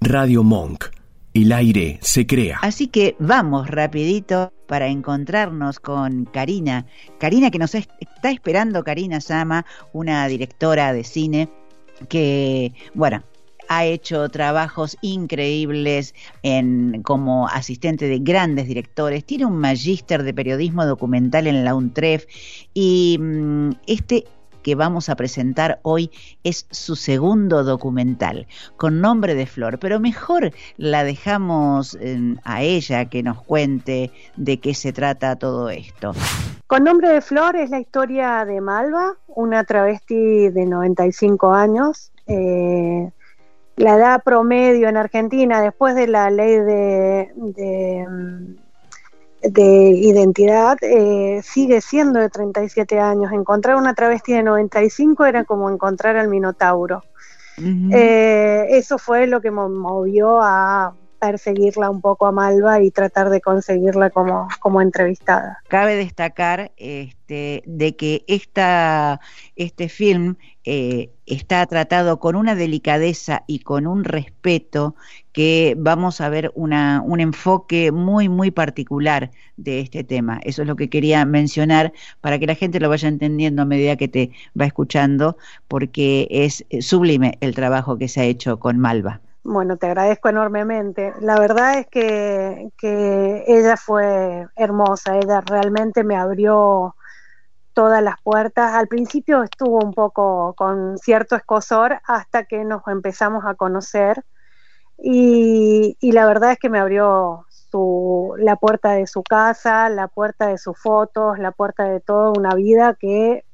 Radio Monk. El aire se crea. Así que vamos rapidito para encontrarnos con Karina. Karina que nos está esperando, Karina Sama, una directora de cine que, bueno, ha hecho trabajos increíbles en, como asistente de grandes directores, tiene un magíster de periodismo documental en la UNTREF y mm, este que vamos a presentar hoy es su segundo documental, con nombre de Flor, pero mejor la dejamos a ella que nos cuente de qué se trata todo esto. Con nombre de Flor es la historia de Malva, una travesti de 95 años. Eh, la edad promedio en Argentina después de la ley de, mm, de identidad eh, sigue siendo de 37 años. Encontrar una travesti de 95 era como encontrar al Minotauro. Eh, eso fue lo que me movió a perseguirla un poco a Malva y tratar de conseguirla como, como entrevistada. Cabe destacar este, de que esta, este film eh, está tratado con una delicadeza y con un respeto que vamos a ver una, un enfoque muy, muy particular de este tema. Eso es lo que quería mencionar para que la gente lo vaya entendiendo a medida que te va escuchando, porque es sublime el trabajo que se ha hecho con Malva. Bueno, te agradezco enormemente. La verdad es que, ella fue hermosa, ella realmente me abrió todas las puertas. Al principio estuvo un poco con cierto escosor hasta que nos empezamos a conocer y, la verdad es que me abrió su, la puerta de su casa, la puerta de sus fotos, la puerta de toda una vida que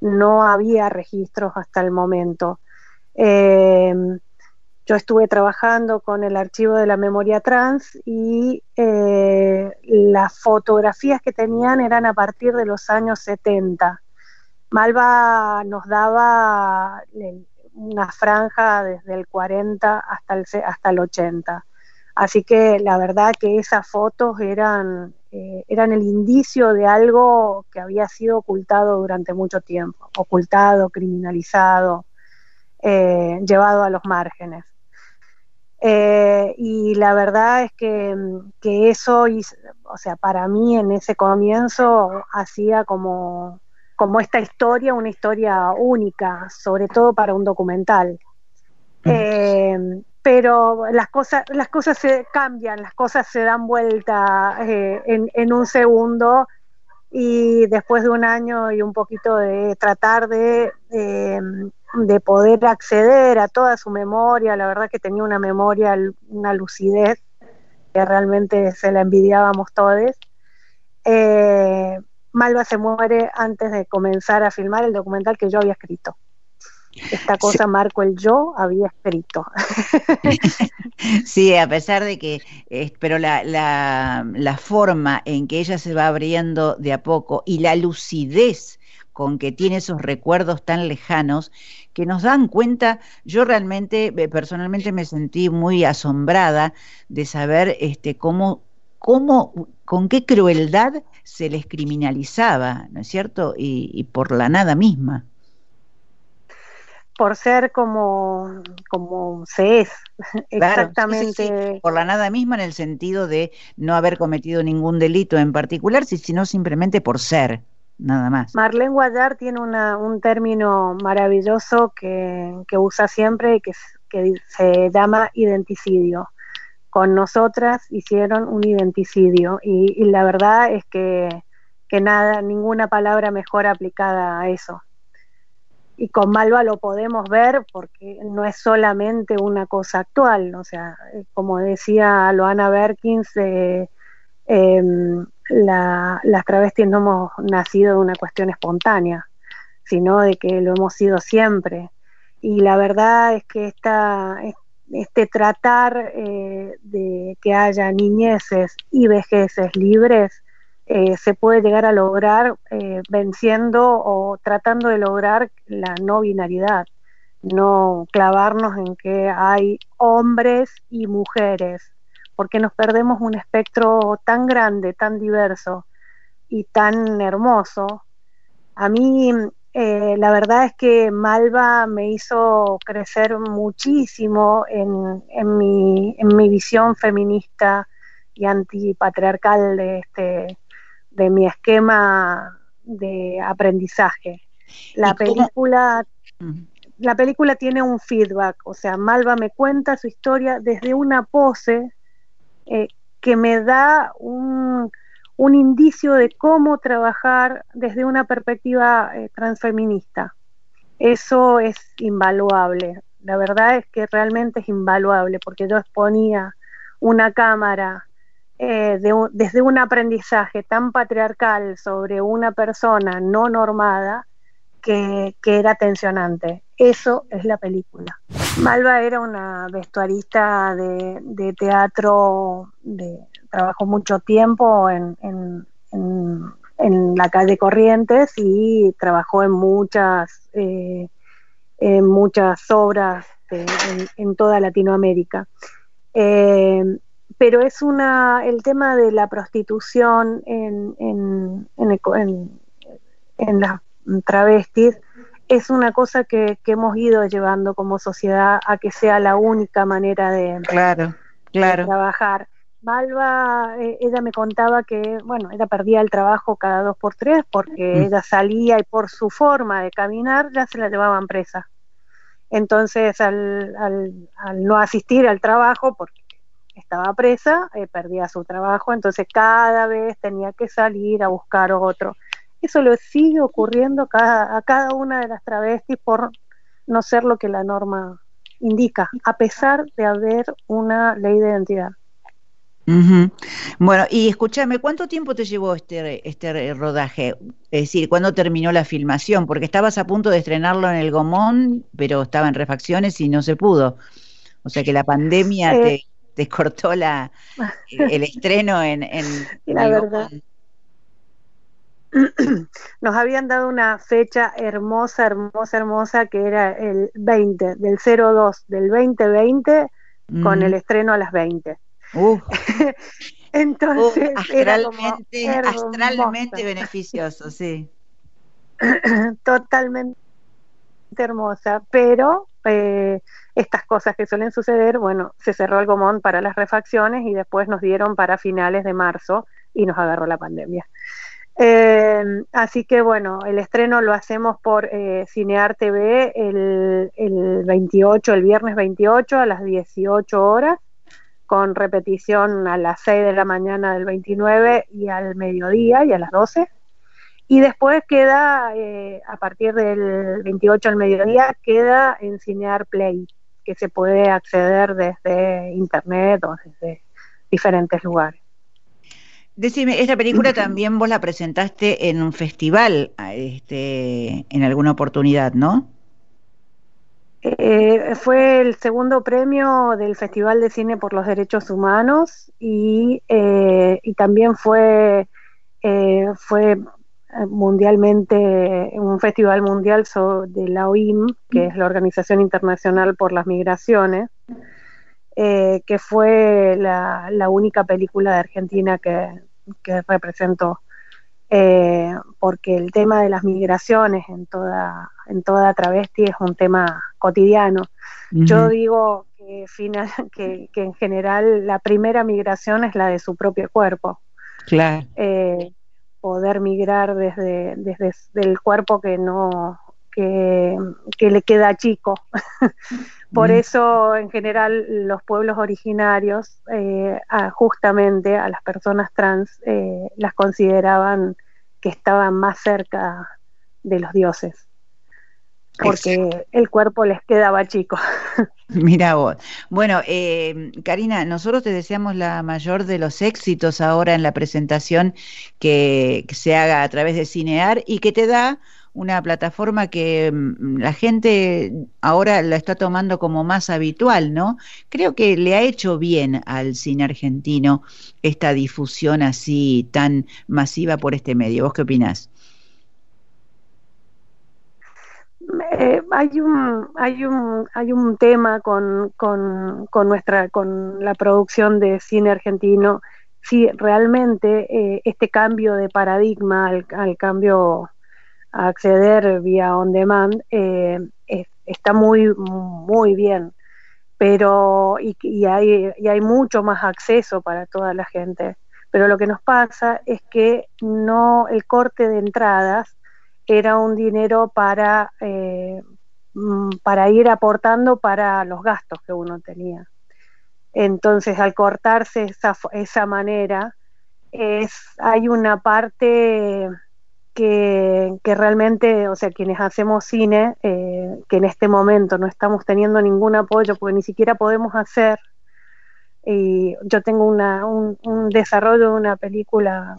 no había registros hasta el momento. Eh, yo estuve trabajando con el archivo de la memoria trans y eh, las fotografías que tenían eran a partir de los años 70. Malva nos daba una franja desde el 40 hasta el, hasta el 80. Así que la verdad que esas fotos eran, eh, eran el indicio de algo que había sido ocultado durante mucho tiempo, ocultado, criminalizado, eh, llevado a los márgenes. Eh, y la verdad es que, que eso, o sea, para mí en ese comienzo hacía como, como esta historia, una historia única, sobre todo para un documental. Eh, pero las cosas, las cosas se cambian, las cosas se dan vuelta eh, en, en, un segundo y después de un año y un poquito de tratar de de poder acceder a toda su memoria, la verdad que tenía una memoria, una lucidez que realmente se la envidiábamos todos. Eh, Malva se muere antes de comenzar a filmar el documental que yo había escrito. Esta cosa Marco el yo había escrito. sí, a pesar de que, pero la, la, la forma en que ella se va abriendo de a poco y la lucidez con que tiene esos recuerdos tan lejanos que nos dan cuenta, yo realmente eh, personalmente me sentí muy asombrada de saber este cómo cómo con qué crueldad se les criminalizaba, ¿no es cierto? Y, por la nada misma. Por ser como, como se es, exactamente. Por la nada misma en el sentido de no haber cometido ningún delito en particular, sino simplemente por ser nada más. Marlene Guayar tiene un término maravilloso que, usa siempre que, que se llama identicidio. Con nosotras hicieron un identicidio y, la verdad es que, que, nada, ninguna palabra mejor aplicada a eso. Y con Malva lo podemos ver porque no es solamente una cosa actual, o sea, como decía Loana Berkins, eh, em, la, las travestis no hemos nacido de una cuestión espontánea, sino de que lo hemos sido siempre. Y la verdad es que esta, este tratar eh, de que haya niñeces y vejeces libres eh, se puede llegar a lograr eh, venciendo o tratando de lograr la no binaridad, no clavarnos en que hay hombres y mujeres, porque nos perdemos un espectro tan grande, tan diverso y tan hermoso. A mí eh, la verdad es que Malva me hizo crecer muchísimo en, en, mi, en mi visión feminista y antipatriarcal de, este, de mi esquema de aprendizaje. La película, la película tiene un feedback, o sea, Malva me cuenta su historia desde una pose eh, que me da un, un indicio de cómo trabajar desde una perspectiva eh, transfeminista. Eso es invaluable. La verdad es que realmente es invaluable porque yo exponía una cámara eh, desde un aprendizaje tan patriarcal sobre una persona no normada que, era tensionante. Eso es la película. Malva era una vestuarista de, teatro de, trabajó mucho tiempo en, la calle Corrientes y trabajó en muchas, eh, en muchas obras en, toda Latinoamérica. Eh, pero es una, el tema de la prostitución en, en, en, las travestis es una cosa que, hemos ido llevando como sociedad a que sea la única manera de, claro, claro. de trabajar. Malva, eh, ella me contaba que, bueno, ella perdía el trabajo cada dos por tres porque mm. ella salía y por su forma de caminar ya se la llevaban presa. Entonces, al, al, no asistir al trabajo, porque estaba presa, eh, perdía su trabajo, entonces cada vez tenía que salir a buscar otro. Eso le sigue ocurriendo a cada una de las travestis por no ser lo que la norma indica, a pesar de haber una ley de identidad. Bueno, y escúchame, ¿cuánto tiempo te llevó este, este rodaje? Es decir, ¿cuándo terminó la filmación? Porque estabas a punto de estrenarlo en el Gomón, pero estaba en refacciones y no se pudo. O sea que la pandemia te, te, cortó la, el estreno en, en, la verdad. Nos habían dado una fecha hermosa, hermosa, hermosa, que era el 20, del 02 del 2020, con el estreno a las 20 Entonces, astralmente, astralmente beneficioso, sí. Totalmente hermosa, pero eh, estas cosas que suelen suceder, bueno, se cerró el gomón para las refacciones y después nos dieron para finales de marzo y nos agarró la pandemia. Eh, así que bueno, el estreno lo hacemos por eh, Cinear TV el, el 28, el viernes 28 a las 18 horas con repetición a las 6 de la mañana del 29 y al mediodía y a las 12. Y después queda, eh, a partir del 28 al mediodía, queda en Cinear Play, que se puede acceder desde internet o desde diferentes lugares. Decime, esta película también vos la presentaste en un festival este, en alguna oportunidad, ¿no? Eh, fue el segundo premio del Festival de Cine por los Derechos Humanos y, eh, y también fue, eh, fue mundialmente un festival mundial de la OIM, que es la Organización Internacional por las Migraciones, que fue la, la, única película de Argentina que, que representó. porque el tema de las migraciones en toda, en toda travesti es un tema cotidiano. Yo digo que, final, que, en general la primera migración es la de su propio cuerpo. Claro. Eh, poder migrar desde, desde el cuerpo que no que, le queda chico. Por eso, en general, los pueblos originarios, eh, justamente a las personas trans, eh, las consideraban que estaban más cerca de los dioses porque el cuerpo les quedaba chico. Mira vos. Bueno, eh, Karina, nosotros te deseamos la mayor de los éxitos ahora en la presentación que, se haga a través de Cinear y que te da una plataforma que mm, la gente ahora la está tomando como más habitual, ¿no? Creo que le ha hecho bien al cine argentino esta difusión así tan masiva por este medio. ¿Vos qué opinás? Eh, hay un hay un hay un tema con, con, con, nuestra con la producción de cine argentino si realmente eh, este cambio de paradigma al, cambio acceder vía on demand, eh, está muy, muy bien. Pero, y, y, hay, y hay mucho más acceso para toda la gente. Pero lo que nos pasa es que no, el corte de entradas era un dinero para, eh, mm, para ir aportando para los gastos que uno tenía. Entonces, al cortarse esa, esa manera, es, hay una parte que, que, realmente, o sea, quienes hacemos cine, eh, que en este momento no estamos teniendo ningún apoyo, porque ni siquiera podemos hacer, y yo tengo una, un, un desarrollo de una película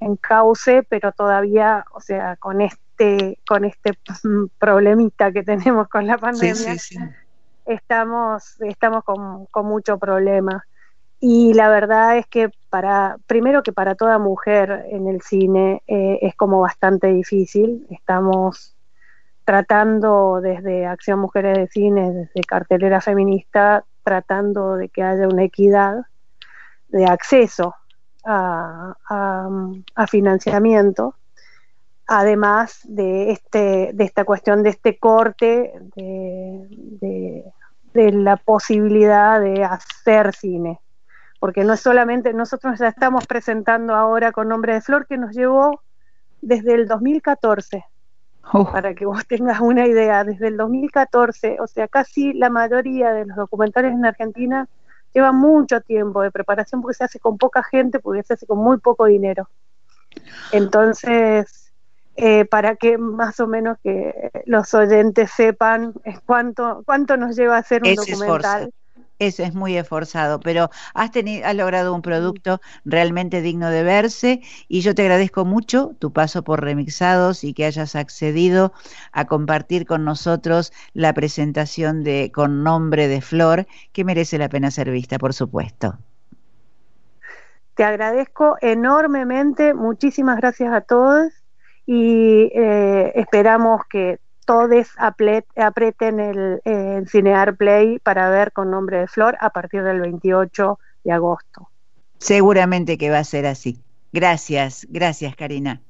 en cauce, pero todavía, o sea, con este, con este problemita que tenemos con la pandemia, estamos, estamos con, con mucho problema. Y la verdad es que para, primero que para toda mujer en el cine eh, es como bastante difícil. Estamos tratando desde Acción Mujeres de Cine, desde cartelera feminista, tratando de que haya una equidad de acceso a, financiamiento, además de, este, de esta cuestión de este corte de, de, la posibilidad de hacer cine. Porque no es solamente, nosotros ya estamos presentando ahora con Nombre de Flor, que nos llevó desde el 2014. Para que vos tengas una idea, desde el 2014, o sea, casi la mayoría de los documentales en Argentina lleva mucho tiempo de preparación porque se hace con poca gente, porque se hace con muy poco dinero. Entonces, eh, para que más o menos que los oyentes sepan cuánto, cuánto nos lleva a hacer un documental. Eso es muy esforzado, pero has, tenido, has logrado un producto realmente digno de verse y yo te agradezco mucho tu paso por Remixados y que hayas accedido a compartir con nosotros la presentación de Con Nombre de Flor, que merece la pena ser vista, por supuesto. Te agradezco enormemente, muchísimas gracias a todos y eh, esperamos que todos aprieten el, el Cinear Play para ver con nombre de Flor a partir del 28 de agosto. Seguramente que va a ser así. Gracias, gracias Karina.